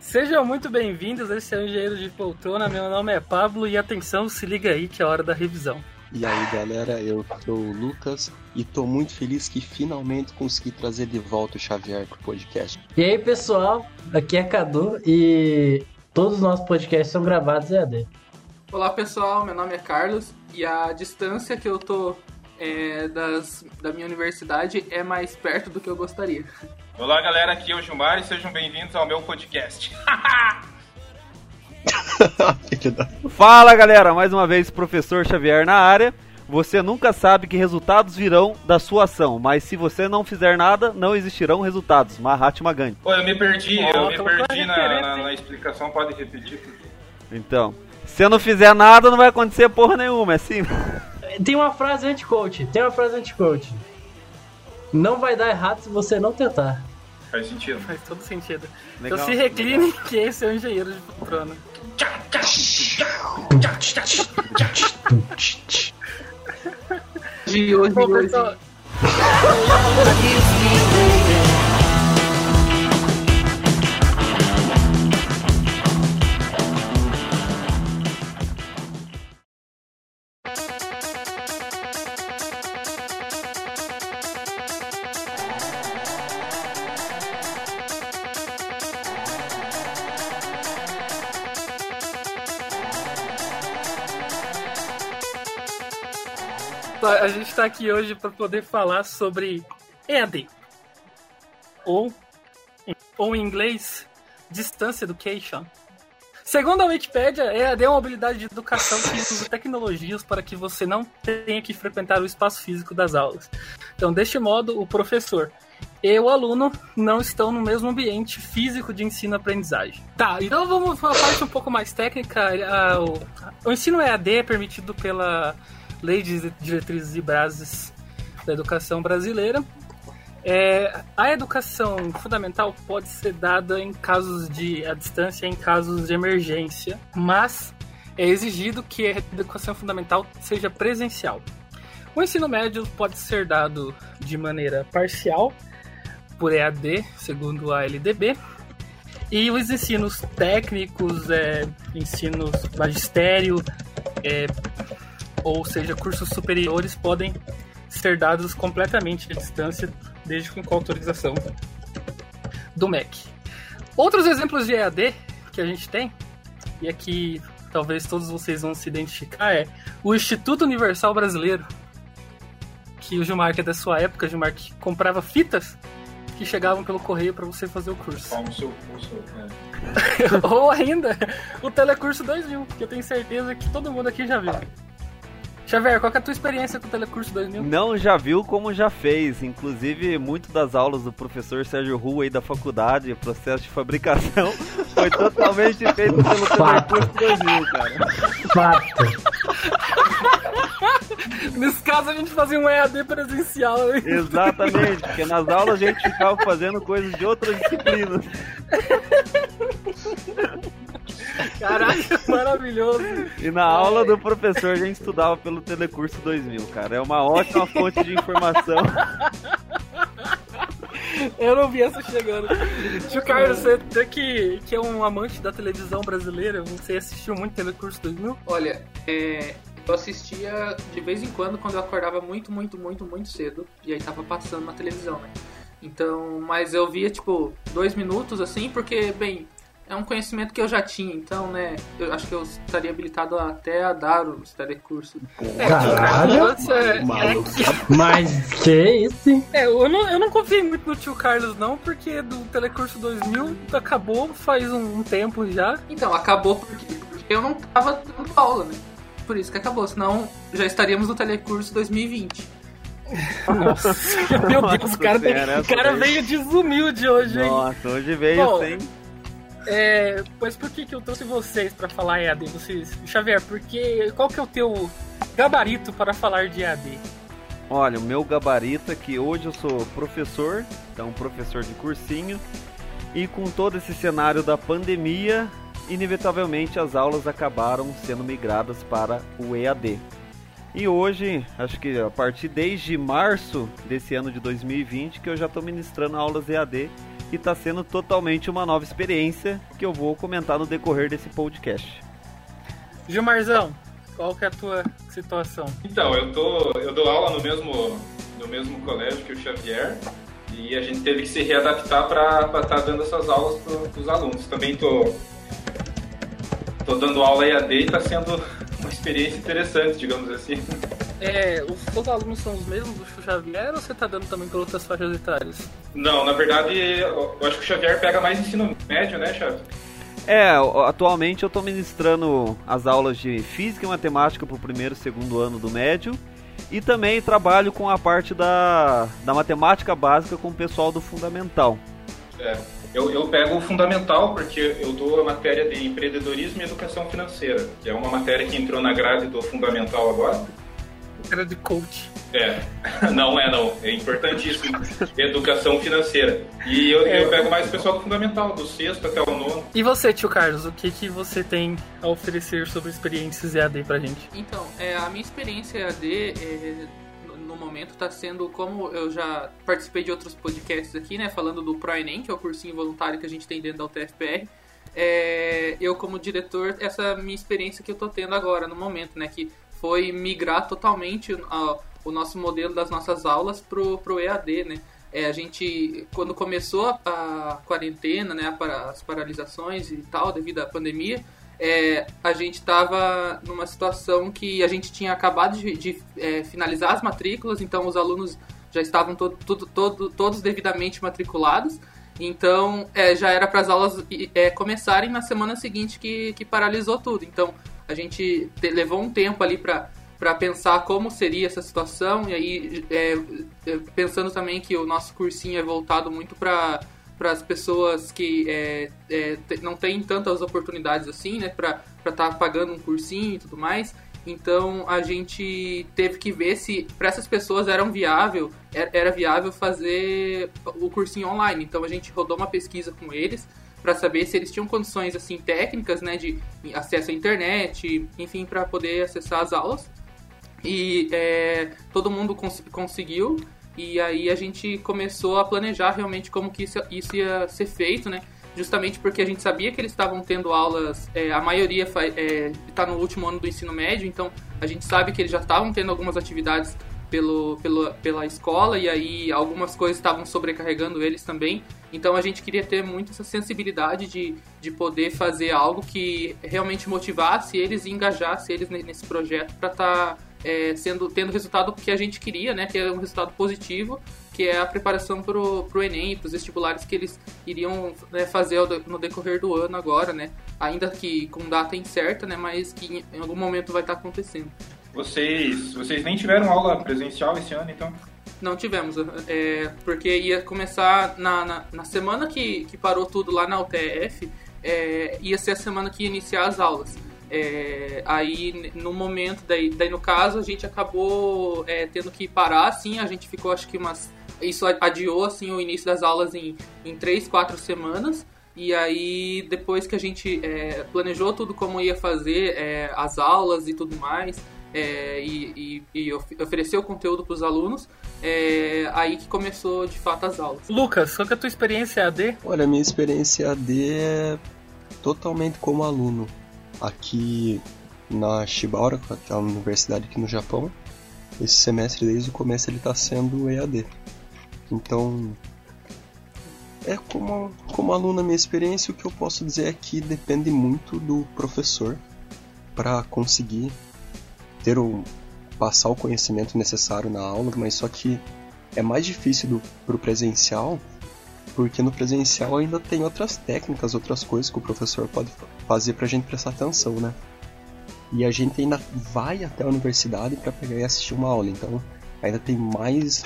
Sejam muito bem-vindos, esse é o Engenheiro de Poltrona, meu nome é Pablo e atenção, se liga aí que é a hora da revisão. E aí galera, eu sou o Lucas e tô muito feliz que finalmente consegui trazer de volta o Xavier pro podcast. E aí pessoal, aqui é Cadu e todos os nossos podcasts são gravados em AD. Olá pessoal, meu nome é Carlos e a distância que eu tô é, das, da minha universidade é mais perto do que eu gostaria. Olá galera, aqui é o Gilmar e sejam bem-vindos ao meu podcast. Fala galera, mais uma vez professor Xavier na área. Você nunca sabe que resultados virão da sua ação, mas se você não fizer nada, não existirão resultados. Mahatma Gandhi. Pô, eu me perdi, eu me perdi na, na, na explicação, pode repetir? Então, se eu não fizer nada, não vai acontecer porra nenhuma, é assim. Tem uma frase anti-coach, tem uma frase anti-coach. Não vai dar errado se você não tentar. Faz sentido. Faz todo sentido. Legal, então se recline que esse é o Engenheiro de Poltrona. De hoje, Bom, de hoje. Está aqui hoje para poder falar sobre EAD. Ou, ou em inglês, Distance Education. Segundo a Wikipedia, EAD é uma habilidade de educação que usa tecnologias para que você não tenha que frequentar o espaço físico das aulas. Então, deste modo, o professor e o aluno não estão no mesmo ambiente físico de ensino-aprendizagem. Tá, então vamos para a parte um pouco mais técnica. Ah, o ensino EAD é permitido pela Lei de Diretrizes e Bases da Educação Brasileira. É, a educação fundamental pode ser dada em casos de à distância, em casos de emergência, mas é exigido que a educação fundamental seja presencial. O ensino médio pode ser dado de maneira parcial, por EAD, segundo a LDB, e os ensinos técnicos, é, ensinos magistério, é, ou seja, cursos superiores podem ser dados completamente à distância, desde com autorização do MEC. Outros exemplos de EAD que a gente tem, e aqui talvez todos vocês vão se identificar, é o Instituto Universal Brasileiro, que o Gilmar, que é da sua época, Gilmar, que comprava fitas que chegavam pelo correio para você fazer o curso. Como seu curso, né? Ou ainda o Telecurso 2000, que eu tenho certeza que todo mundo aqui já viu. Xavier, qual que é a tua experiência com o Telecurso 2000? Não já viu como já fez. Inclusive, muito das aulas do professor Sérgio Rua aí da faculdade, processo de fabricação, foi totalmente feito pelo Telecurso 2000, cara. Fato. Nesse caso, a gente fazia um EAD presencial. né? Exatamente, porque nas aulas a gente ficava fazendo coisas de outras disciplinas. Caralho, maravilhoso. E na aula do professor a gente estudava pelo Telecurso 2000, cara. É uma ótima fonte de informação. Eu não vi essa chegando. Tio Carlos, você você que, que é um amante da televisão brasileira, você assistiu muito Telecurso 2000? Olha, é, eu assistia de vez em quando quando eu acordava muito, muito, muito, muito cedo. E aí tava passando na televisão, né? Então, mas eu via tipo dois minutos assim, porque, bem, é um conhecimento que eu já tinha, então, né? Eu acho que eu estaria habilitado até a dar os telecursos. Caralho. Nossa, é, Maluco. Mas que isso? é, eu não, eu não confiei muito no tio Carlos, não, porque do Telecurso 2000 acabou faz um, um tempo já. Então, acabou porque, porque eu não tava dando aula, né? Por isso que acabou, senão já estaríamos no telecurso 2020. Nossa, meu Deus, Nossa o cara, o cara veio desumilde hoje, hein? Nossa, hoje veio Bom, sem. É, pois por que, que eu trouxe vocês pra falar EAD? Vocês, Xavier, porque qual que é o teu gabarito para falar de EAD? Olha, o meu gabarito é que hoje eu sou professor, então professor de cursinho, e com todo esse cenário da pandemia, inevitavelmente as aulas acabaram sendo migradas para o EAD. E hoje, acho que a partir desde março desse ano de 2020, que eu já estou ministrando aulas EAD e está sendo totalmente uma nova experiência que eu vou comentar no decorrer desse podcast. Gilmarzão, qual que é a tua situação? Então, eu tô, eu dou aula no mesmo, no mesmo colégio que o Xavier e a gente teve que se readaptar para estar tá dando essas aulas para os alunos. Também tô, tô dando aula EAD e está sendo uma experiência interessante, digamos assim. É, os seus alunos são os mesmos do Xavier ou você está dando também para outras faixas etárias? Não, na verdade, eu acho que o Xavier pega mais ensino médio, né, Xavier? É, atualmente eu estou ministrando as aulas de Física e Matemática para o primeiro e segundo ano do médio. E também trabalho com a parte da, da matemática básica com o pessoal do Fundamental. É. Eu, eu pego o fundamental porque eu dou a matéria de empreendedorismo e educação financeira, que é uma matéria que entrou na grade do fundamental agora. Era de coach. É, não é não, é importantíssimo. Educação financeira. E eu, é. eu pego mais o pessoal do fundamental, do sexto até o nono. E você, tio Carlos, o que, que você tem a oferecer sobre experiências EAD pra gente? Então, é, a minha experiência EAD é no momento está sendo, como eu já participei de outros podcasts aqui, né, falando do ProEnem, que é o cursinho voluntário que a gente tem dentro da UTFPR, é, eu como diretor, essa minha experiência que eu estou tendo agora, no momento, né, que foi migrar totalmente a, o nosso modelo das nossas aulas pro, pro EAD, né, é, a gente, quando começou a, a quarentena, né, para as paralisações e tal, devido à pandemia, é, a gente estava numa situação que a gente tinha acabado de, de é, finalizar as matrículas, então os alunos já estavam todo, todo, todo, todos devidamente matriculados. Então é, já era para as aulas é, começarem na semana seguinte que, que paralisou tudo. Então a gente te, levou um tempo ali para para pensar como seria essa situação e aí é, é, pensando também que o nosso cursinho é voltado muito para para as pessoas que é, é, não têm tantas oportunidades assim, né, para estar tá pagando um cursinho e tudo mais. Então a gente teve que ver se para essas pessoas era viável, era viável fazer o cursinho online. Então a gente rodou uma pesquisa com eles para saber se eles tinham condições assim técnicas, né, de acesso à internet, enfim, para poder acessar as aulas. E é, todo mundo cons conseguiu. E aí a gente começou a planejar realmente como que isso, isso ia ser feito, né? Justamente porque a gente sabia que eles estavam tendo aulas, é, a maioria está é, tá no último ano do ensino médio, então a gente sabe que eles já estavam tendo algumas atividades pelo, pelo, pela escola e aí algumas coisas estavam sobrecarregando eles também. Então a gente queria ter muito essa sensibilidade de, de poder fazer algo que realmente motivasse eles e engajasse eles nesse projeto para estar. Tá é, sendo tendo o resultado que a gente queria, né, que é um resultado positivo, que é a preparação para o Enem, para os vestibulares que eles iriam né, fazer no decorrer do ano agora, né, ainda que com data incerta, né, mas que em algum momento vai estar tá acontecendo. Vocês, vocês nem tiveram aula presencial esse ano, então? Não tivemos, é, porque ia começar na, na, na, semana que, que parou tudo lá na UTF, é, ia ser a semana que ia iniciar as aulas. É, aí no momento, daí, daí no caso, a gente acabou é, tendo que parar, assim, a gente ficou acho que umas. Isso adiou assim, o início das aulas em, em três, quatro semanas. E aí, depois que a gente é, planejou tudo como ia fazer, é, as aulas e tudo mais, é, e, e, e, ofereceu conteúdo para os alunos, é, aí que começou de fato as aulas. Lucas, qual que é a tua experiência AD? Olha, a minha experiência AD é totalmente como aluno aqui na Shibaura, que é uma universidade aqui no Japão. Esse semestre, desde o começo, ele está sendo EAD. Então, é como, como aluno, a minha experiência, o que eu posso dizer é que depende muito do professor para conseguir ter o, passar o conhecimento necessário na aula, mas só que é mais difícil para o presencial porque no presencial ainda tem outras técnicas, outras coisas que o professor pode fazer pra gente prestar atenção, né? E a gente ainda vai até a universidade para pegar e assistir uma aula, então ainda tem mais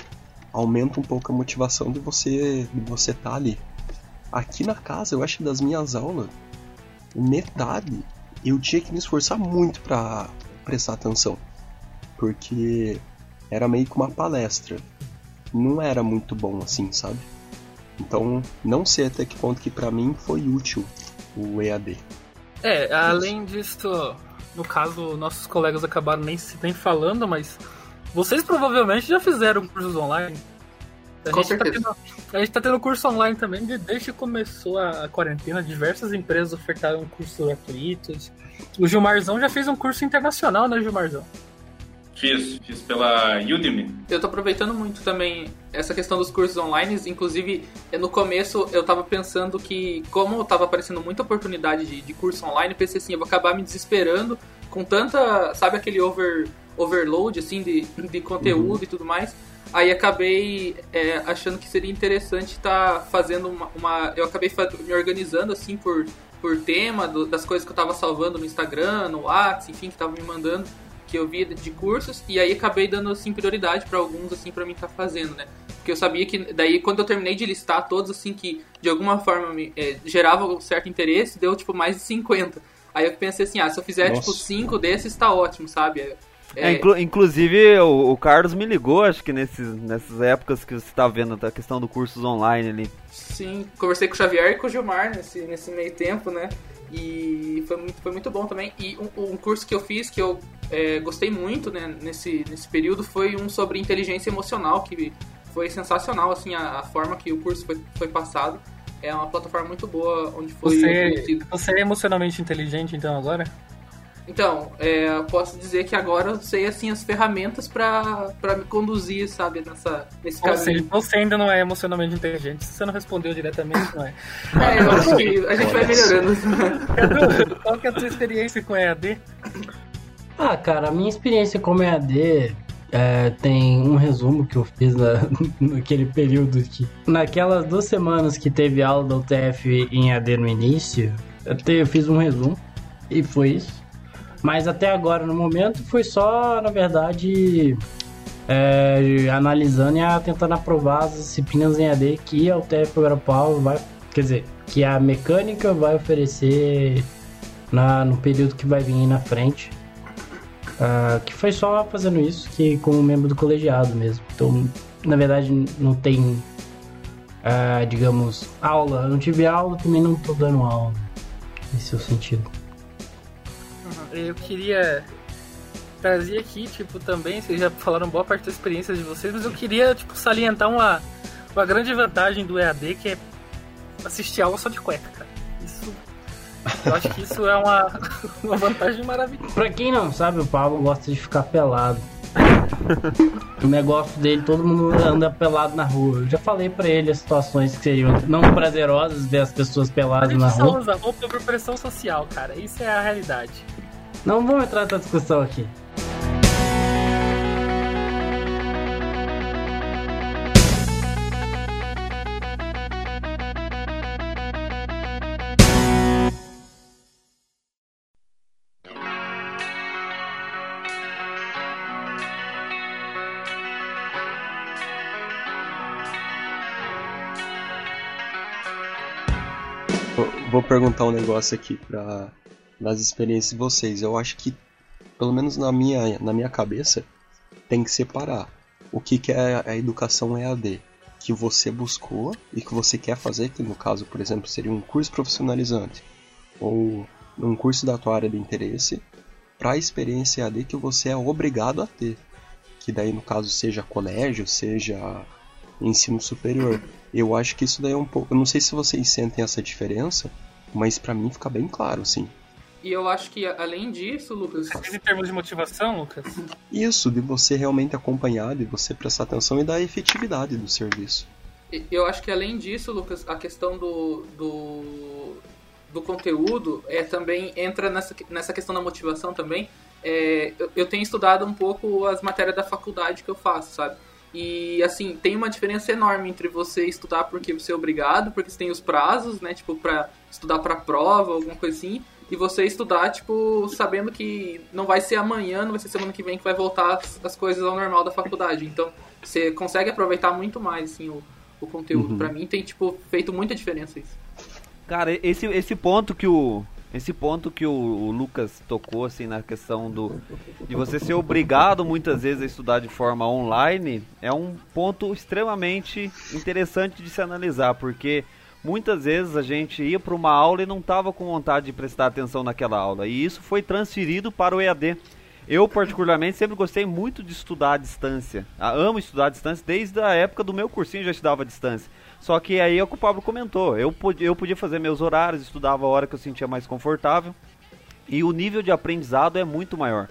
aumenta um pouco a motivação de você de você estar tá ali. Aqui na casa, eu acho que das minhas aulas, metade eu tinha que me esforçar muito para prestar atenção, porque era meio que uma palestra. Não era muito bom assim, sabe? Então, não sei até que ponto que para mim foi útil o EAD. É, além disso, no caso, nossos colegas acabaram nem, nem falando, mas vocês provavelmente já fizeram cursos online. A Com gente, tá certeza. tendo, a gente tá tendo curso online também, de- desde que começou a, a quarentena, diversas empresas ofertaram cursos gratuitos. O Gilmarzão já fez um curso internacional, né, Gilmarzão? Fiz, fiz pela Udemy. Eu tô aproveitando muito também essa questão dos cursos online. Inclusive, eu- no começo eu tava pensando que, como tava aparecendo muita oportunidade de, de curso online, eu pensei assim, eu vou acabar me desesperando com tanta, sabe aquele over, overload, assim, de, de conteúdo e tudo mais. Aí acabei é, achando que seria interessante estar fazendo uma, uma- Eu acabei me organizando, assim, por, por tema do- das coisas que eu tava salvando no Instagram, no WhatsApp, enfim, que tava me mandando que eu via de cursos e aí acabei dando assim prioridade para alguns assim para mim estar fazendo, né? Porque eu sabia que daí quando eu terminei de listar todos assim que de alguma forma me é, geravam um certo interesse, deu tipo mais de 50. Aí eu pensei assim, ah, se eu fizer Nossa. tipo 5 desses tá ótimo, sabe? É, É, inclu- inclusive, o, o Carlos me ligou, acho que nesses, nessas épocas que você tá vendo a questão do cursos online ali. Sim, conversei com o Xavier e com o Gilmar nesse, nesse meio tempo, né? E foi muito, foi muito bom também. E um, um curso que eu fiz que eu é, gostei muito né, nesse, nesse período foi um sobre inteligência emocional, que foi sensacional, assim, a, a forma que o curso foi, foi passado. É uma plataforma muito boa, onde foi Você, você é emocionalmente inteligente, então, agora? Então, é, eu posso dizer que agora eu sei, assim, as ferramentas pra pra me conduzir, sabe, nessa, nesse Ou seja, caminho. você ainda não é emocionalmente inteligente. Se você não respondeu diretamente, não é. É, eu acho que a gente vai melhorando. Qual que é a tua experiência com EAD? Ah, cara, a minha experiência como EAD é, tem um resumo que eu fiz na, naquele período que. Naquelas duas semanas que teve aula da UTF em EAD no início, eu, te- eu fiz um resumo e foi isso. Mas até agora, no momento, foi só, na verdade, é, analisando e tentando aprovar as disciplinas em EAD que a UTF Guarapau vai. Quer dizer, que a mecânica vai oferecer na, no período que vai vir na frente. Ah, que foi só fazendo isso, que como membro do colegiado mesmo. Então, na verdade, não tem, ah, digamos, aula. Eu não tive aula, também não tô dando aula. Nesse sentido. Eu queria trazer aqui, tipo, também, vocês já falaram boa parte da experiência de vocês, mas eu queria, tipo, salientar uma, uma grande vantagem do EAD, que é assistir aula só de cueca, cara. Isso, eu acho que isso é uma, uma vantagem maravilhosa. Pra quem não sabe, o Pablo gosta de ficar pelado. o negócio dele, todo mundo anda pelado na rua. Eu já falei pra ele as situações que seriam não prazerosas ver as pessoas A peladas gente na só rua. usa roupa por pressão social, cara. Isso é a realidade. Não vamos entrar nessa discussão aqui. Vou- Vou perguntar um negócio aqui para das experiências de vocês. Eu acho que, pelo menos na minha, na minha cabeça, tem que separar o que, que é a educação EAD que você buscou e que você quer fazer, que no caso, por exemplo, seria um curso profissionalizante ou um curso da tua área de interesse, para a experiência EAD que você é obrigado a ter. Que daí, no caso, seja colégio, seja ensino superior. Eu acho que isso daí é um pouco. Eu não sei se vocês sentem essa diferença, mas pra mim fica bem claro, assim. E eu acho que, além disso, Lucas, Mas em termos de motivação, Lucas, Isso, de você realmente acompanhar, de você prestar atenção e da efetividade do serviço. Eu acho que além disso, Lucas, a questão do, do, do conteúdo é, também entra nessa, nessa questão da motivação também. É, eu, eu tenho estudado um pouco as matérias da faculdade que eu faço, sabe? E assim, tem uma diferença enorme entre você estudar porque você é obrigado, porque você tem os prazos, né? Tipo, pra estudar pra prova, alguma coisa assim. E você estudar, tipo, sabendo que não vai ser amanhã, não vai ser semana que vem que vai voltar as, as coisas ao normal da faculdade. Então, você consegue aproveitar muito mais, assim, o, o conteúdo. Uhum. Pra mim tem, tipo, feito muita diferença isso. Cara, esse, esse ponto que o. Esse ponto que o, o Lucas tocou, assim, na questão do. De você ser obrigado muitas vezes a estudar de forma online, é um ponto extremamente interessante de se analisar, porque muitas vezes a gente ia para uma aula e não estava com vontade de prestar atenção naquela aula. E isso foi transferido para o EAD. Eu, particularmente, sempre gostei muito de estudar à distância. Ah, amo estudar à distância, desde a época do meu cursinho já estudava à distância. Só que aí é o que o Pablo comentou. Eu, eu podia fazer meus horários, estudava a hora que eu sentia mais confortável. E o nível de aprendizado é muito maior.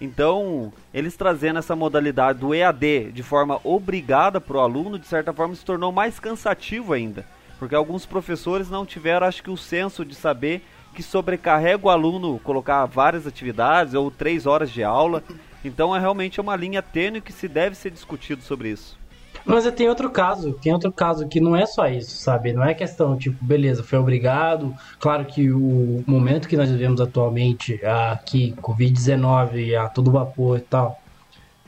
Então, eles trazendo essa modalidade do EAD de forma obrigada para o aluno, de certa forma, se tornou mais cansativo ainda. Porque alguns professores não tiveram, acho que, o senso de saber que sobrecarrega o aluno colocar várias atividades ou três horas de aula. Então, é realmente uma linha tênue que se deve ser discutido sobre isso. Mas tem outro caso, tem outro caso que não é só isso, sabe? Não é questão, tipo, beleza, foi obrigado. Claro que o momento que nós vivemos atualmente, aqui, Covid-19, a todo vapor e tal,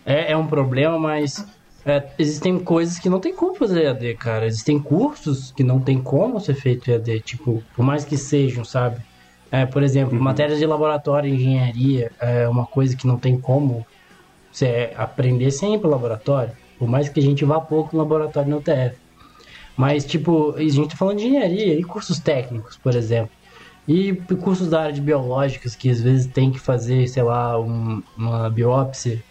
é, é um problema, mas é, existem coisas que não tem como fazer EAD, cara. Existem cursos que não tem como ser feito EAD, tipo, por mais que sejam, sabe? É, por exemplo, uhum. matérias de laboratório, engenharia, é uma coisa que não tem como você aprender sem ir pro laboratório. Por mais que a gente vá pouco no laboratório no UTF. Mas, tipo, a gente tá falando de engenharia e cursos técnicos, por exemplo. E cursos da área de biológicas, que às vezes tem que fazer, sei lá, um, uma biópsia,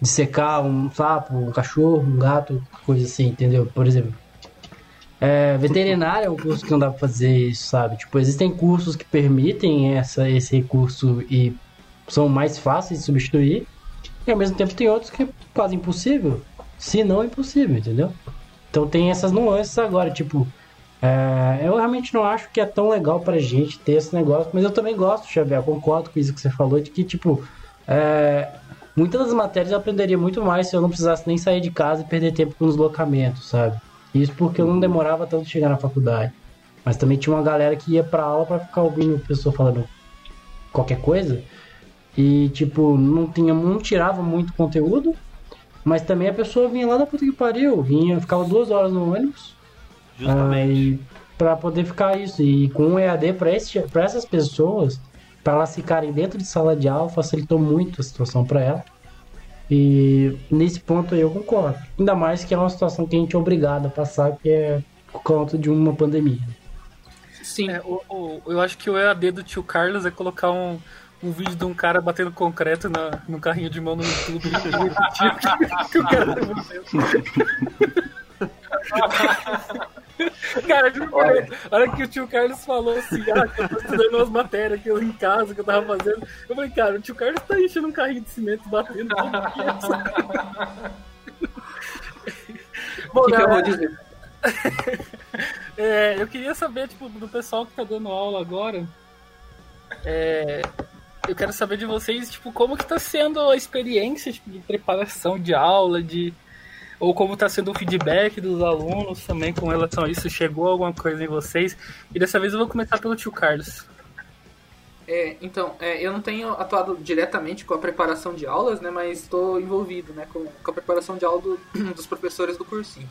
dissecar um sapo, um cachorro, um gato, coisa assim, entendeu? Por exemplo. É, veterinário é um curso que não dá pra fazer isso, sabe? Tipo, existem cursos que permitem essa, esse recurso e são mais fáceis de substituir. E ao mesmo tempo tem outros que é quase impossível se não impossível, entendeu? Então tem essas nuances agora, tipo, é, eu realmente não acho que é tão legal pra gente ter esse negócio, mas eu também gosto, Xavier, concordo com isso que você falou, de que, tipo, é, muitas das matérias eu aprenderia muito mais se eu não precisasse nem sair de casa e perder tempo com deslocamento, sabe? Isso porque eu não demorava tanto chegar na faculdade. Mas também tinha uma galera que ia pra aula para ficar ouvindo a pessoa falando qualquer coisa. E, tipo, não tinha, não tirava muito conteúdo mas também a pessoa vinha lá da puta que pariu, vinha, ficava duas horas no ônibus. Justamente. para poder ficar isso. E com o EAD, para essas pessoas, para elas ficarem dentro de sala de aula, facilitou muito a situação para ela. E nesse ponto eu concordo. Ainda mais que é uma situação que a gente é obrigado a passar, que é por conta de uma pandemia. Sim. É, o, o, eu acho que o EAD do tio Carlos é colocar um, um vídeo de um cara batendo concreto na, no carrinho de mão no YouTube que, que o cara Cara, olha. a hora que o tio Carlos falou assim, ah, que eu tô estudando umas matérias que eu em casa que eu tava fazendo, eu falei, cara, o tio Carlos tá enchendo um carrinho de cimento batendo. Bom, que que eu vou dizer? é, eu queria saber, tipo, do pessoal que tá dando aula agora. É, eu quero saber de vocês, tipo, como que tá sendo a experiência tipo, de preparação de aula, de ou como está sendo o feedback dos alunos também com relação a isso. Chegou alguma coisa em vocês? E dessa vez eu vou começar pelo tio Carlos. É, então, é, eu não tenho atuado diretamente com a preparação de aulas, né, mas estou envolvido né, com, com, a preparação de aula do, dos professores do cursinho.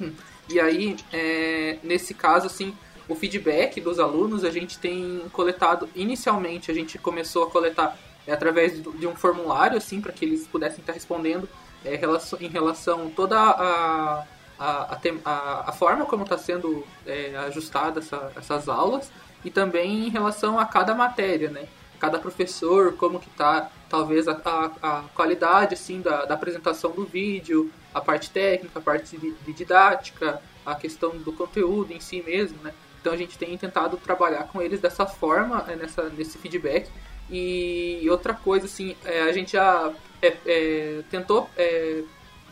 E aí, é, nesse caso, assim, o feedback dos alunos a gente tem coletado inicialmente a gente começou a coletar é, através de um formulário assim para que eles pudessem estar respondendo é, em relação toda a, a, a, a forma como está sendo é, ajustada essa, essas aulas e também em relação a cada matéria né cada professor como que está talvez a, a, a, qualidade assim da, da apresentação do vídeo a parte técnica a parte de, de didática a questão do conteúdo em si mesmo né então a gente tem tentado trabalhar com eles dessa forma, é, nessa, nesse feedback. E outra coisa, assim, é, a gente já é, é, tentou é,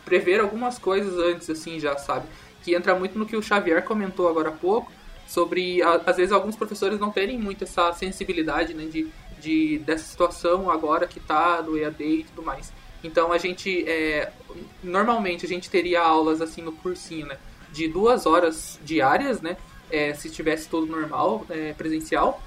prever algumas coisas antes, assim, já sabe? Que entra muito no que o Xavier comentou agora há pouco, sobre, às vezes, alguns professores não terem muito essa sensibilidade, né, de, de, dessa situação agora que tá do EAD e tudo mais. Então a gente, é, normalmente a gente teria aulas, assim, no cursinho, né, de duas horas diárias, né, é, se tivesse tudo normal, é, presencial.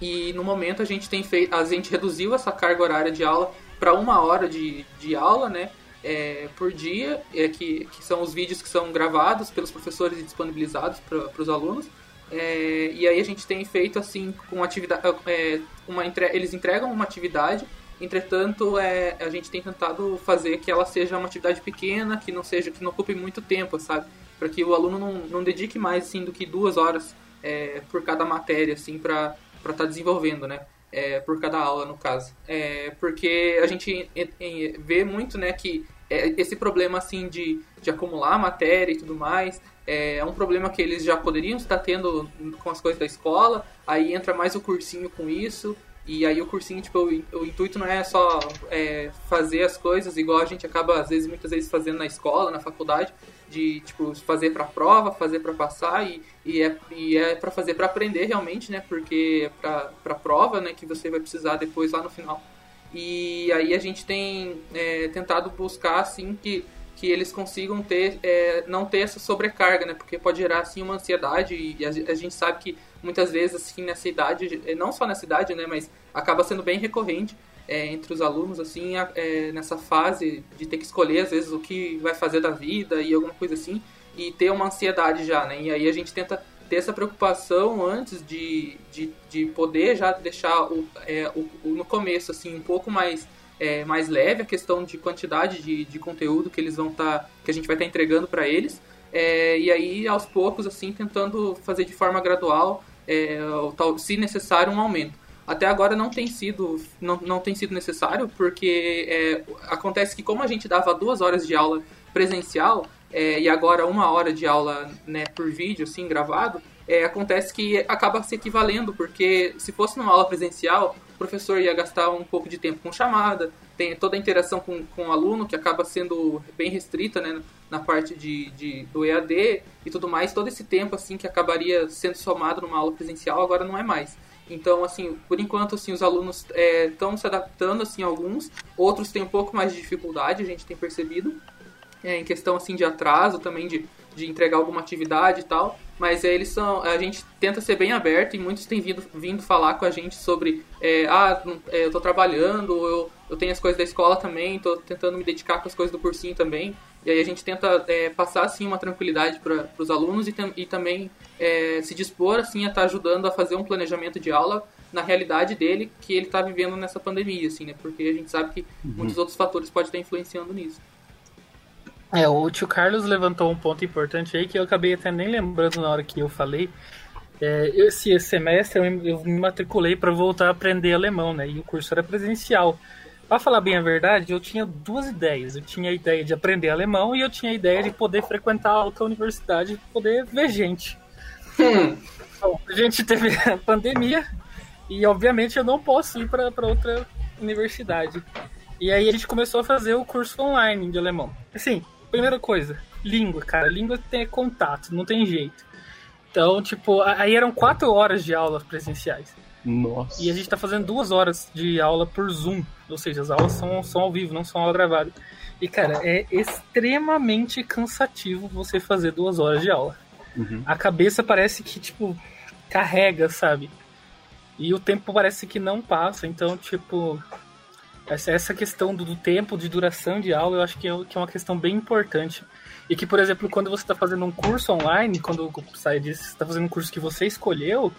E no momento a gente tem feito, a gente reduziu essa carga horária de aula para uma hora de, de aula, né? É, por dia, é, que, que são os vídeos que são gravados pelos professores e disponibilizados para os alunos. É, e aí a gente tem feito assim com atividade, é, uma entre, eles entregam uma atividade, entretanto é, a gente tem tentado fazer que ela seja uma atividade pequena, que não seja que não ocupe muito tempo, sabe? para que o aluno não, não dedique mais assim do que duas horas é, por cada matéria assim para estar tá desenvolvendo, né? É, por cada aula no caso, é, porque a gente vê muito, né, que é, esse problema assim de, de acumular matéria e tudo mais é, é um problema que eles já poderiam estar tendo com as coisas da escola. Aí entra mais o cursinho com isso e aí o cursinho, tipo, o, intuito não é só é, fazer as coisas igual a gente acaba, às vezes, muitas vezes fazendo na escola, na faculdade, de, tipo, fazer pra prova, fazer para passar e, e é, e é para fazer para aprender realmente, né? Porque é pra prova, né, que você vai precisar depois lá no final. E aí a gente tem é, tentado buscar, assim, que que eles consigam ter é, não ter essa sobrecarga, né? Porque pode gerar assim uma ansiedade e a, gente sabe que muitas vezes assim nessa idade, não só nessa idade, né? Mas acaba sendo bem recorrente é, entre os alunos assim é, nessa fase de ter que escolher às vezes o que vai fazer da vida e alguma coisa assim e ter uma ansiedade já, né? E aí a gente tenta ter essa preocupação antes de, de, de poder já deixar o, é, o, o no começo assim um pouco mais é, mais leve a questão de quantidade de, de conteúdo que eles vão estar tá, que a gente vai estar tá entregando para eles é, e aí aos poucos assim tentando fazer de forma gradual é, se necessário um aumento. Até agora não tem sido não, não tem sido necessário porque é, acontece que como a gente dava duas horas de aula presencial é, e agora uma hora de aula né, por vídeo assim gravado é, acontece que acaba se equivalendo, porque se fosse numa aula presencial, o professor ia gastar um pouco de tempo com chamada, tem toda a interação com, com o aluno, que acaba sendo bem restrita né, na parte de, de, do EAD e tudo mais, todo esse tempo assim que acabaria sendo somado numa aula presencial, agora não é mais. Então, assim, por enquanto, assim, os alunos estão é, se adaptando, assim, alguns, outros têm um pouco mais de dificuldade, a gente tem percebido, é, em questão, assim, de atraso também, de, de entregar alguma atividade e tal, mas é, eles são a gente tenta ser bem aberto e muitos têm vindo, vindo falar com a gente sobre é, ah é, eu tô trabalhando eu, eu tenho as coisas da escola também tô tentando me dedicar com as coisas do cursinho também e aí a gente tenta é, passar assim uma tranquilidade para os alunos e, e também é, se dispor assim a estar tá ajudando a fazer um planejamento de aula na realidade dele que ele está vivendo nessa pandemia assim né porque a gente sabe que uhum. muitos outros fatores podem estar influenciando nisso é, o tio Carlos levantou um ponto importante aí que eu acabei até nem lembrando na hora que eu falei. É, esse semestre eu, eu me matriculei para voltar a aprender alemão, né? E o curso era presencial. Para falar bem a verdade, eu tinha duas ideias. Eu tinha a ideia de aprender alemão e eu tinha a ideia de poder frequentar a outra universidade e poder ver gente. Hum. A gente teve a pandemia e, obviamente, eu não posso ir para outra universidade. E aí a gente começou a fazer o curso online de alemão. Assim, primeira coisa, língua, cara. Língua tem contato, não tem jeito. Então, tipo, aí eram quatro horas de aulas presenciais. Nossa. E a gente tá fazendo duas horas de aula por Zoom. Ou seja, as aulas são, são ao vivo, não são aula gravada. E, cara, é extremamente cansativo você fazer duas horas de aula. Uhum. A cabeça parece que, tipo, carrega, sabe? E o tempo parece que não passa. Então, tipo, essa, essa questão do, do, tempo de duração de aula, eu acho que é, que é uma questão bem importante. E que, por exemplo, quando você está fazendo um curso online, quando sai disso, você está fazendo um curso que você escolheu,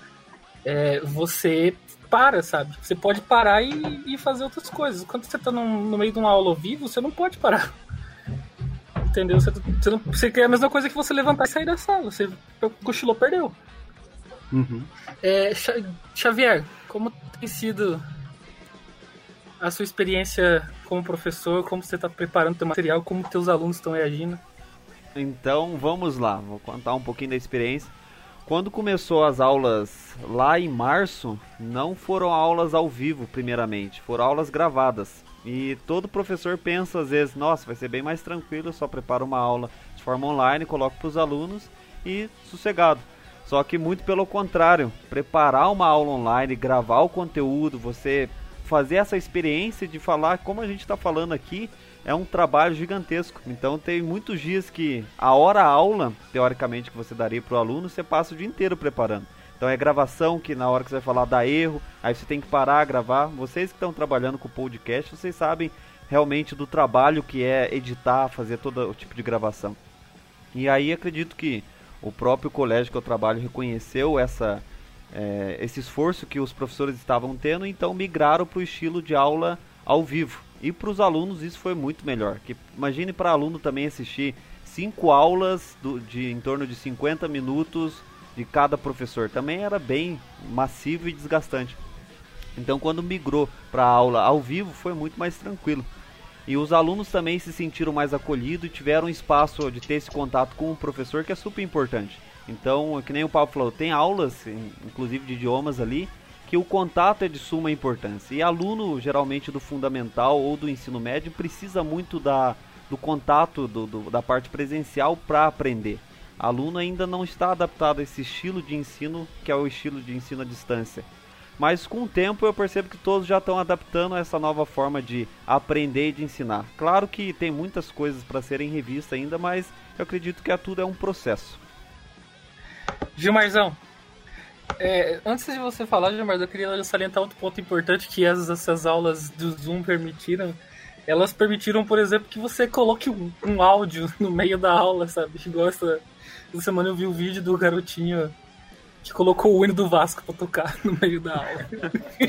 é, você para, sabe? Você pode parar e, e fazer outras coisas. Quando você está no meio de uma aula ao vivo, você não pode parar. Entendeu? Você, você, não, você quer a mesma coisa que você levantar e sair da sala. Você cochilou, perdeu. Uhum. É, Xavier, como tem sido a sua experiência como professor, como você está preparando o material, como teus alunos estão reagindo. Então vamos lá, vou contar um pouquinho da experiência. Quando começou as aulas lá em março, não foram aulas ao vivo, primeiramente, foram aulas gravadas. E todo professor pensa às vezes, nossa, vai ser bem mais tranquilo, só preparo uma aula de forma online, coloco para os alunos e sossegado. Só que muito pelo contrário, preparar uma aula online, gravar o conteúdo, você fazer essa experiência de falar como a gente está falando aqui é um trabalho gigantesco. Então tem muitos dias que a hora aula, teoricamente que você daria para o aluno, você passa o dia inteiro preparando. Então é gravação que na hora que você vai falar dá erro, aí você tem que parar, gravar. Vocês que estão trabalhando com podcast, vocês sabem realmente do trabalho que é editar, fazer todo o tipo de gravação. E aí acredito que o próprio colégio que eu trabalho reconheceu essa é, esse esforço que os professores estavam tendo, então migraram para o estilo de aula ao vivo. E para os alunos isso foi muito melhor. Que imagine para aluno também assistir cinco aulas do, de em torno de 50 minutos de cada professor. Também era bem massivo e desgastante. Então, quando migrou para a aula ao vivo, foi muito mais tranquilo. E os alunos também se sentiram mais acolhidos e tiveram espaço de ter esse contato com o professor, que é super importante. Então, é que nem o Paulo falou, tem aulas, inclusive de idiomas ali, que o contato é de suma importância. E aluno, geralmente do fundamental ou do ensino médio, precisa muito da, do contato do, do, da parte presencial para aprender. Aluno ainda não está adaptado a esse estilo de ensino, que é o estilo de ensino à distância. Mas com o tempo eu percebo que todos já estão adaptando a essa nova forma de aprender e de ensinar. Claro que tem muitas coisas para serem revistas ainda, mas eu acredito que a tudo é um processo. Gilmarzão, é, antes de você falar, Gilmar, eu queria salientar outro ponto importante que essas, aulas do Zoom permitiram. Elas permitiram, por exemplo, que você coloque um, um áudio no meio da aula, sabe? Essa, essa semana eu vi o um vídeo do garotinho que colocou o hino do Vasco pra tocar no meio da aula.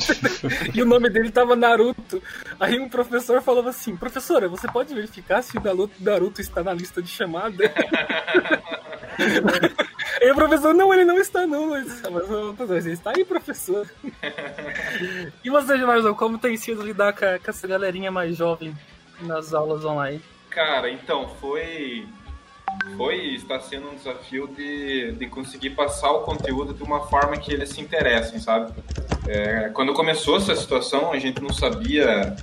e o nome dele tava Naruto. Aí um professor falava assim: Professora, você pode verificar se o Naruto está na lista de chamada? Aí o professor, não, ele não está, não. Mas, mas ele está aí, professor. e você, Gilmarzão, como tem sido lidar com, com essa galerinha mais jovem nas aulas online? Cara, então, foi foi e está sendo um desafio de, de conseguir passar o conteúdo de uma forma que eles se interessem, sabe? É, quando começou essa situação, a gente não sabia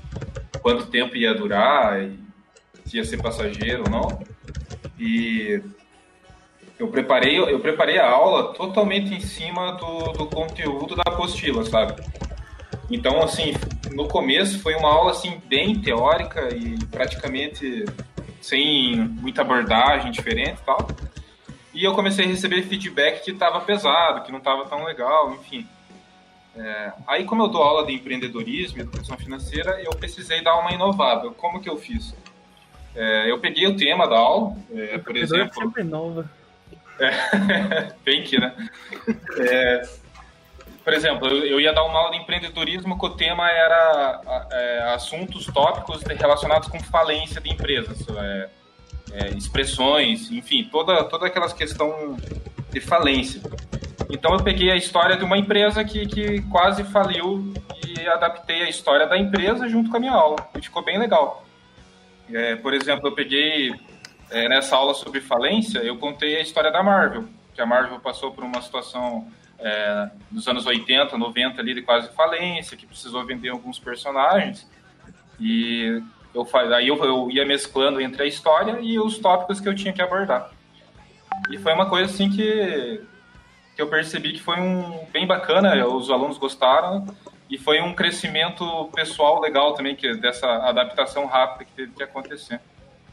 quanto tempo ia durar e se ia ser passageiro ou não. E eu preparei, eu preparei a aula totalmente em cima do, do conteúdo da apostila, sabe? Então, assim, no começo foi uma aula assim bem teórica e praticamente sem muita abordagem diferente e tal. E eu comecei a receber feedback que estava pesado, que não estava tão legal, enfim. É, aí, como eu dou aula de empreendedorismo e educação financeira, eu precisei dar uma inovada. Como que eu fiz? É, eu peguei o tema da aula, é, por exemplo. sempre nova. É, bem que, né? É, por exemplo, eu ia dar uma aula de empreendedorismo que o tema era é, assuntos tópicos relacionados com falência de empresas, é, é, expressões, enfim, toda, toda aquelas questão de falência. Então eu peguei a história de uma empresa que, que quase faliu e adaptei a história da empresa junto com a minha aula, e ficou bem legal. É, por exemplo, eu peguei é, nessa aula sobre falência, eu contei a história da Marvel, que a Marvel passou por uma situação é, nos anos 80, 90 ali de quase falência, que precisou vender alguns personagens. E eu, aí eu, eu ia mesclando entre a história e os tópicos que eu tinha que abordar. E foi uma coisa assim que, que eu percebi que foi um bem bacana, os alunos gostaram e foi um crescimento pessoal legal também que dessa adaptação rápida que teve que acontecer.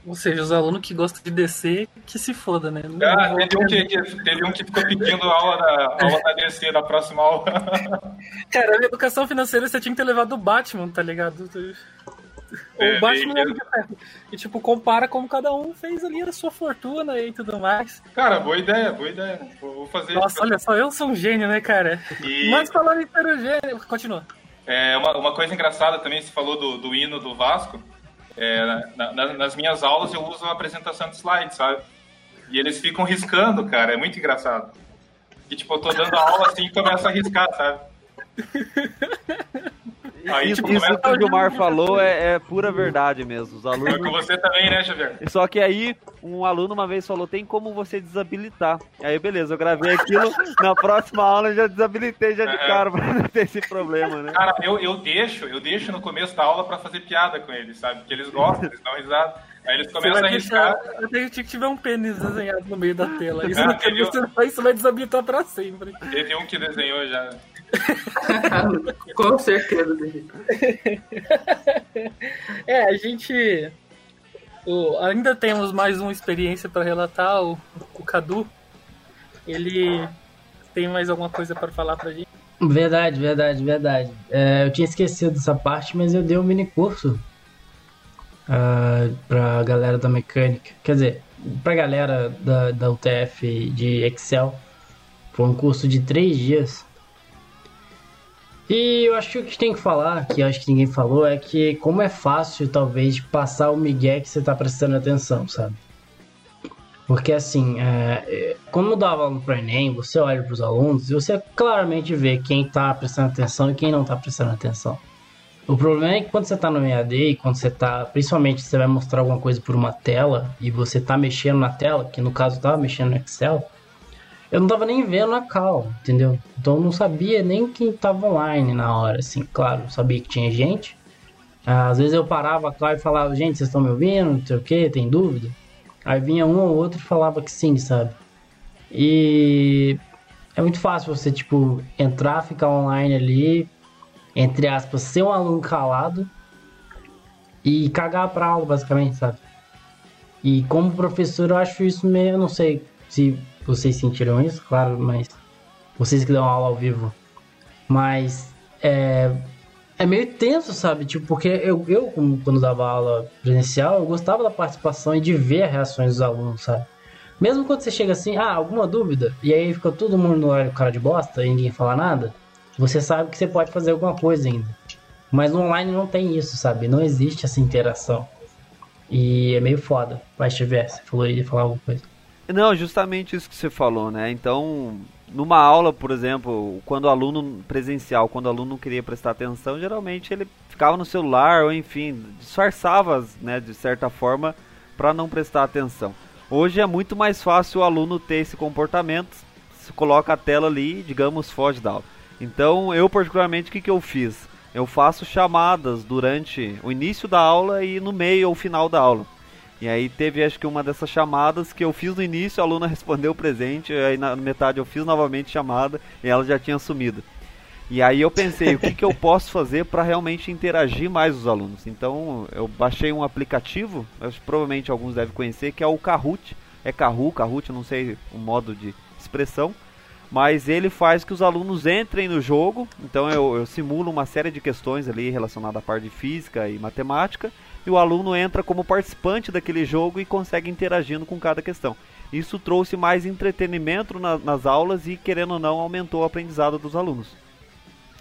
Ou seja, os alunos que gostam de descer, que se foda, né? Não ah, teve um que, teve um que ficou pedindo a aula da, aula da DC na próxima aula. Cara, a educação financeira você tinha que ter levado o Batman, tá ligado? É, o Batman é, é, e tipo, compara como cada um fez ali a sua fortuna e tudo mais. Cara, boa ideia, boa ideia. Vou fazer Nossa, olha só, eu sou um gênio, né, cara? E... Mas falando em ser um gênio, continua. É, uma, uma coisa engraçada também, você falou do, do hino do Vasco. É, na, na, nas minhas aulas eu uso a apresentação de slides, sabe? E eles ficam riscando, cara, é muito engraçado. E tipo, eu tô dando aula assim e começo a riscar, sabe? Aí, isso, tipo, isso que o Gilmar falou é, é, pura verdade mesmo. Os alunos... É com você também, né, Xavier? Só que aí, um aluno uma vez falou, tem como você desabilitar. Aí, beleza, eu gravei aquilo, na próxima aula eu já desabilitei já de cara pra não ter esse problema, né? Cara, eu, eu deixo, eu deixo no começo da aula pra fazer piada com eles, sabe? Porque eles gostam, eles dão risada. Aí eles começam a arriscar. Eu tenho que tiver um pênis desenhado no meio da tela. Isso, ah, não, vai, isso vai desabilitar pra sempre. Teve um que desenhou já. Com certeza. é, a gente o, ainda temos mais uma experiência para relatar. O, o Cadu, ele tem mais alguma coisa para falar pra gente? Verdade, verdade, verdade. É, eu tinha esquecido dessa parte, mas eu dei um mini curso uh, pra galera da mecânica. Quer dizer, pra galera da, da UTF de Excel. Foi um curso de três dias e eu acho que o que tem que falar, que acho que ninguém falou, é que como é fácil, talvez, passar o migué que você tá prestando atenção, sabe? Porque assim, é, é, quando eu dava aula para Enem, você olha para os alunos e você claramente vê quem está prestando atenção e quem não está prestando atenção. O problema é que quando você está no EAD e quando você está, principalmente você vai mostrar alguma coisa por uma tela e você está mexendo na tela, que no caso eu tava mexendo no Excel, eu não tava nem vendo a cal, entendeu? Então eu não sabia nem quem tava online na hora, assim, claro, eu sabia que tinha gente. Às vezes eu parava a cal e falava, gente, vocês estão me ouvindo? Não sei o que, tem dúvida? Aí vinha um ou outro e falava que sim, sabe? E é muito fácil você, tipo, entrar, ficar online ali, entre aspas, ser um aluno calado e cagar pra aula, basicamente, sabe? E como professor, eu acho isso meio, eu não sei se vocês sentiram isso, claro, mas vocês que dão aula ao vivo. Mas é, é meio tenso, sabe? Tipo, porque eu, eu, quando dava aula presencial, eu gostava da participação e de ver as reações dos alunos, sabe? Mesmo quando você chega assim, ah, alguma dúvida? E aí fica todo mundo no cara de bosta e ninguém fala nada, você sabe que você pode fazer alguma coisa ainda. Mas no online não tem isso, sabe? Não existe essa interação. E é meio foda. Vai, tiver, você falou ia falar alguma coisa. Não, justamente isso que você falou, né? Então, numa aula, por exemplo, quando o aluno presencial, quando o aluno não queria prestar atenção, geralmente ele ficava no celular ou enfim, disfarçava, né, de certa forma, para não prestar atenção. Hoje é muito mais fácil o aluno ter esse comportamento, se coloca a tela ali, digamos, foge da aula. Então, eu particularmente, o que, que eu fiz? Eu faço chamadas durante o início da aula e no meio ou final da aula. E aí teve acho que uma dessas chamadas que eu fiz no início, a aluna respondeu presente, aí na metade eu fiz novamente chamada e ela já tinha sumido. E aí eu pensei, o que, que eu posso fazer para realmente interagir mais os alunos? Então eu baixei um aplicativo, acho que provavelmente alguns devem conhecer, que é o Kahoot. É Kahoot, Kahoot, não sei o modo de expressão, mas ele faz que os alunos entrem no jogo. Então eu, eu simulo uma série de questões ali relacionadas à parte de física e matemática e o aluno entra como participante daquele jogo e consegue interagindo com cada questão. Isso trouxe mais entretenimento na, nas aulas e, querendo ou não, aumentou o aprendizado dos alunos.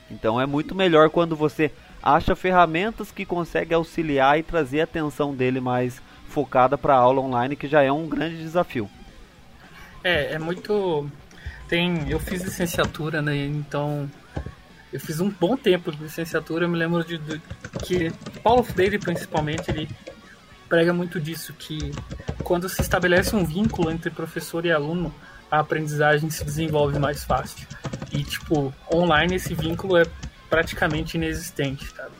Então é muito melhor quando você acha ferramentas que conseguem auxiliar e trazer a atenção dele mais focada para a aula online, que já é um grande desafio. É, é muito. Tem, eu fiz licenciatura, né? Então eu fiz um bom tempo de licenciatura, eu me lembro de, de que Paulo Freire, principalmente, ele prega muito disso, que quando se estabelece um vínculo entre professor e aluno, a aprendizagem se desenvolve mais fácil. E, tipo, online esse vínculo é praticamente inexistente, sabe?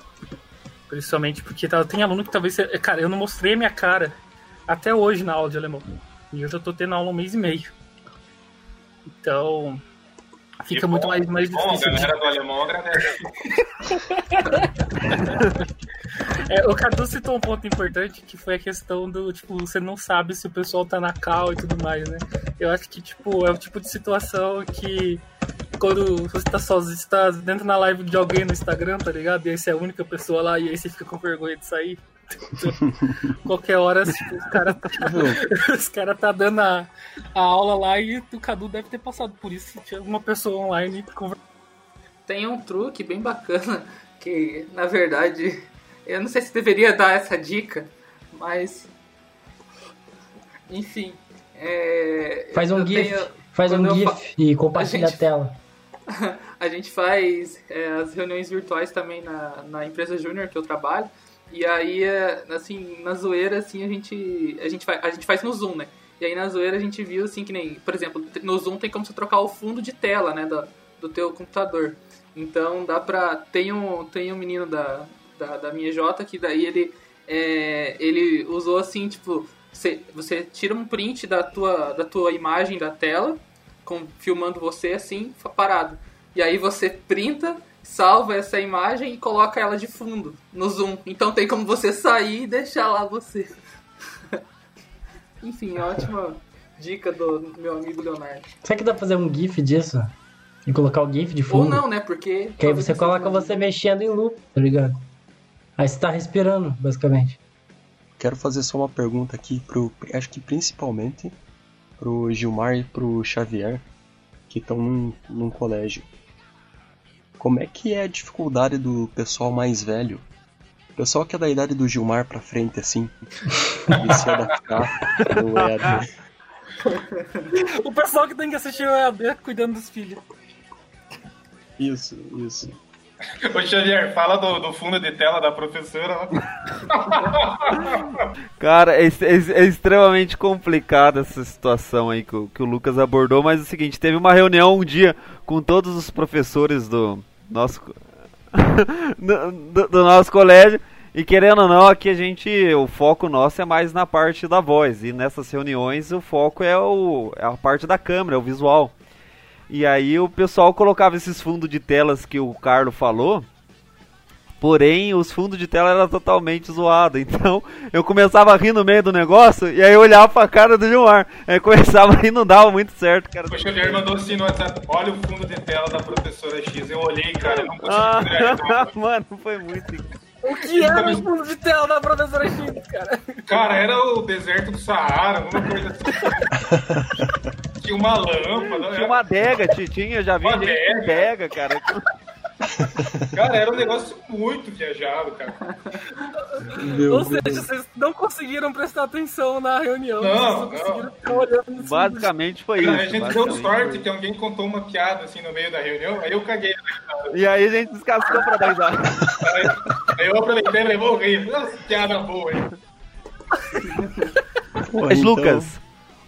Principalmente porque tá, tem aluno que talvez... Cara, eu não mostrei a minha cara até hoje na aula de alemão. E eu já tô tendo aula um mês e meio. Então, Fica muito mais, mais bom, difícil. A galera do alemão agradece. é, o Cadu citou um ponto importante que foi a questão do, tipo, você não sabe se o pessoal tá na cal e tudo mais, né? Eu acho que, tipo, é o tipo de situação que quando você tá sozinho, você tá dentro na live de alguém no Instagram, tá ligado? E aí você é a única pessoa lá e aí você fica com vergonha de sair. Qualquer hora tipo, os caras tá, os cara tá dando a, a, aula lá e o Cadu deve ter passado por isso. Tinha uma pessoa online Tem um truque bem bacana que, na verdade, eu não sei se deveria dar essa dica, mas. Enfim. É, faz um GIF, tenho, faz um GIF fa... e compartilha a, gente, a tela. a gente faz é, as reuniões virtuais também na, na empresa Júnior que eu trabalho. E aí, é, assim, na zoeira, assim, a gente, a gente, faz, a gente faz no Zoom, né? E aí na zoeira a gente viu, assim, que nem, por exemplo, no Zoom tem como você trocar o fundo de tela, né, do, do teu computador. Então dá pra... Tem um, tem um menino da, da, da minha J que daí ele, é, ele usou, assim, tipo, você, você tira um print da tua, da tua imagem da tela, com, filmando você, assim, parado. E aí você printa salva essa imagem e coloca ela de fundo no zoom. Então tem como você sair e deixar lá você. Enfim, ótima dica do meu amigo Leonardo. Será que dá pra fazer um GIF disso? E colocar o GIF de fundo? Ou não, né? Porque. Que aí você coloca você mexendo em loop, tá ligado? Aí você tá respirando, basicamente. Quero fazer só uma pergunta aqui pro. Acho que principalmente pro Gilmar e pro Xavier, que estão num, num colégio. Como é que é a dificuldade do pessoal mais velho? O pessoal que é da idade do Gilmar pra frente, assim, de se adaptar no EAD. o pessoal que tem que assistir o EAD cuidando dos filhos. Isso, isso. Ô Xavier, fala do, do fundo de tela da professora. Cara, é, é- é extremamente complicada essa situação aí que, que o Lucas abordou, mas é o seguinte, teve uma reunião um dia com todos os professores do nosso do- do nosso colégio e querendo ou não, aqui a gente, o foco nosso é mais na parte da voz e nessas reuniões o foco é, o, é a parte da câmera, é o visual. E aí o pessoal colocava esses fundos de telas que o Carlo falou, Porém, os fundos de tela eram totalmente zoados. Então, eu começava a rir no meio do negócio e aí eu olhava pra cara do Gilmar. Aí começava a rir não dava muito certo, cara. O Xavier mandou assim no WhatsApp: olha o fundo de tela da professora X. Eu olhei, cara, eu não consegui Ah, virar. mano, foi muito. O que era o fundo de tela da professora X, cara? Cara, era o deserto do Saara, alguma coisa assim. Tinha uma lâmpada. Tinha uma adega, ti- tinha, já vi Uma adega. adega, cara. Cara, era um negócio muito viajado, cara. Meu Ou seja, Deus. vocês não conseguiram prestar atenção na reunião. Não, não. conseguiram ficar olhando nos fundos Basicamente foi isso. a gente deu sorte que alguém contou uma piada assim no meio da reunião, aí eu caguei. né. E aí a gente descascou pra dar risada. Aí, eu aproveitei e falei, vou rir. Nossa, piada boa, hein? Pô, Mas então- Lucas,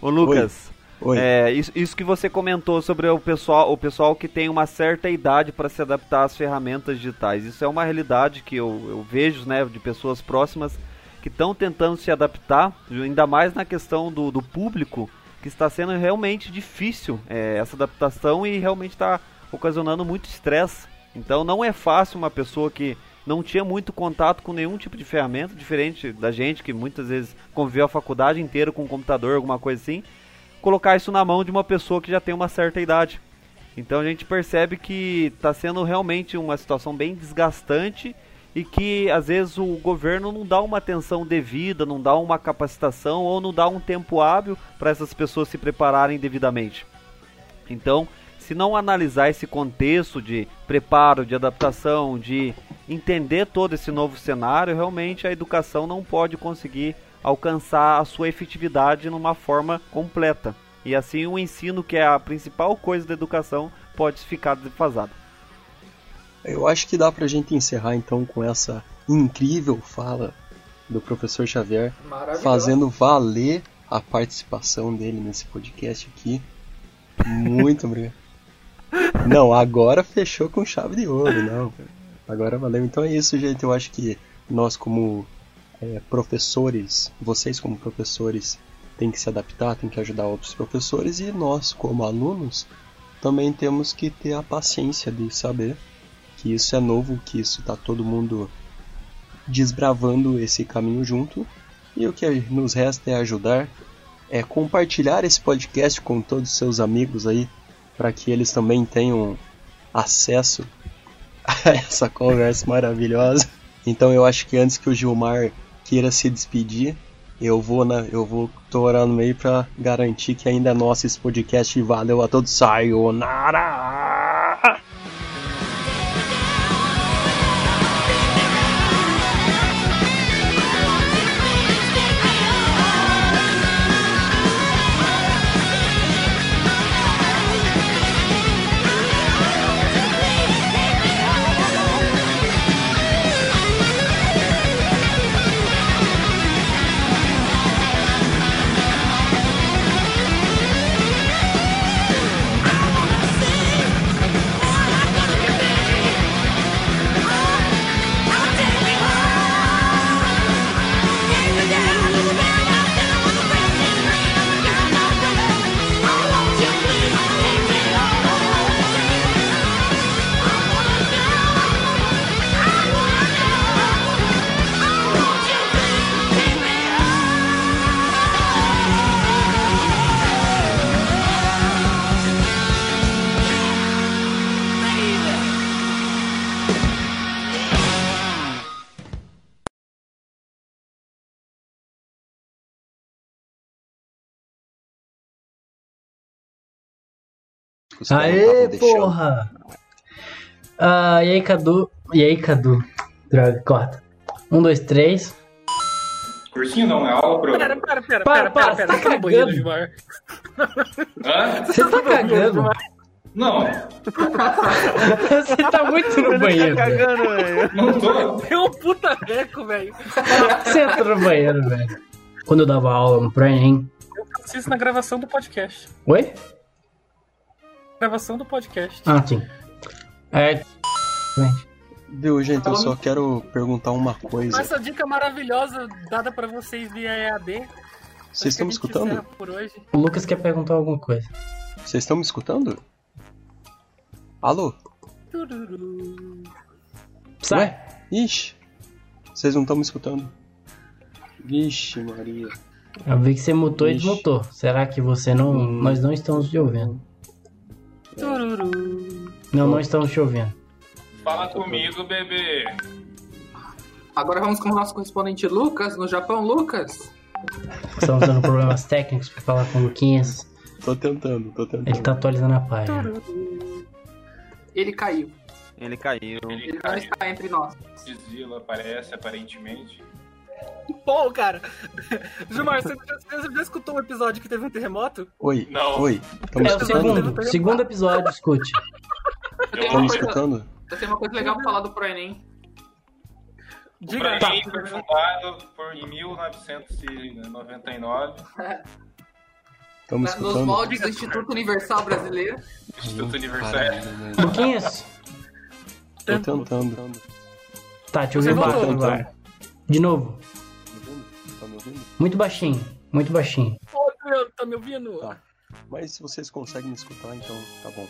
ô Lucas, Oi. É, isso, isso que você comentou sobre o pessoal, o pessoal que tem uma certa idade para se adaptar às ferramentas digitais. Isso é uma realidade que eu, eu vejo, né, de pessoas próximas que estão tentando se adaptar, ainda mais na questão do, do público, que está sendo realmente difícil é, essa adaptação e realmente está ocasionando muito estresse. Então não é fácil uma pessoa que não tinha muito contato com nenhum tipo de ferramenta, diferente da gente que muitas vezes conviveu a faculdade inteira com um computador, alguma coisa assim, colocar isso na mão de uma pessoa que já tem uma certa idade. Então a gente percebe que está sendo realmente uma situação bem desgastante e que às vezes o governo não dá uma atenção devida, não dá uma capacitação ou não dá um tempo hábil para essas pessoas se prepararem devidamente. Então, se não analisar esse contexto de preparo, de adaptação, de entender todo esse novo cenário, realmente a educação não pode conseguir alcançar a sua efetividade numa forma completa. E assim o ensino, que é a principal coisa da educação, pode ficar defasado. Eu acho que dá pra gente encerrar então com essa incrível fala do professor Xavier, fazendo valer a participação dele nesse podcast aqui. Muito obrigado. Não, agora fechou com chave de ouro, não. Agora valeu. Então é isso, gente. Eu acho que nós como é, professores, vocês como professores, tem que se adaptar, tem que ajudar outros professores e nós como alunos também temos que ter a paciência de saber que isso é novo, que isso tá todo mundo desbravando esse caminho junto. E o que nos resta é ajudar, é compartilhar esse podcast com todos os seus amigos aí, para que eles também tenham acesso a essa conversa maravilhosa. Então eu acho que antes que o Gilmar queira se despedir, eu vou na, eu vou torar no meio para garantir que ainda é nosso esse podcast. Valeu a todos, sayonara! Os caras Aê, porra! Ah, e aí, Cadu? E aí, Cadu? Droga, corta. Um, dois, três. Cursinho não, é aula pro. Pera, pera, pera, Para, pera, pera, para, pera. tá Cala a boca, cagando. Você tá cagando? Não, Você tá muito no banheiro. velho. Cagando, velho. não tô. Deu um puta reco, velho. Você entra no banheiro, velho. Quando eu dava aula no pré-ENEM. Eu faço isso na gravação do podcast. Oi? Gravação do podcast. Ah, sim. É. Viu, gente, eu só quero perguntar uma coisa. Essa dica maravilhosa dada pra vocês via EAD. Vocês estão me escutando? encerra Por hoje. O Lucas quer perguntar alguma coisa. Vocês estão me escutando? Alô? Tururu. Sai. Ué? Ixi, vocês não estão me escutando? Vixe, Maria. Eu vi que você mutou e Ixi. desmutou. Será que você não. Nós não estamos te ouvindo. Não, não estamos te ouvindo. Fala comigo, bebê. Agora vamos com o nosso correspondente Lucas, no Japão. Lucas, Estamos tendo problemas técnicos pra falar com o Luquinhas. Tô tentando, tô tentando. Ele tá atualizando a página. Ele caiu. Ele caiu. Ele Ele não caiu. está entre nós. Godzilla aparece, aparentemente. Pô, cara. Gilmar, você já, você já escutou um episódio que teve um terremoto? Oi, Não. oi. Me É o segundo. Segundo episódio, escute. Eu tenho, Estão uma me coisa, escutando? eu tenho uma coisa legal pra falar do ProEnem. O Diga Brasil foi fundado por, em 1999, Estão me Nos escutando? moldes do Instituto Universal Brasileiro. Instituto Universal. Luquinhas? Tô tentando. Tá, te ouvindo baixo agora. De novo. Tá me ouvindo? Tá? Muito baixinho. Muito baixinho. Pô, meu, tá me ouvindo? Tá. Mas se vocês conseguem me escutar, então tá bom.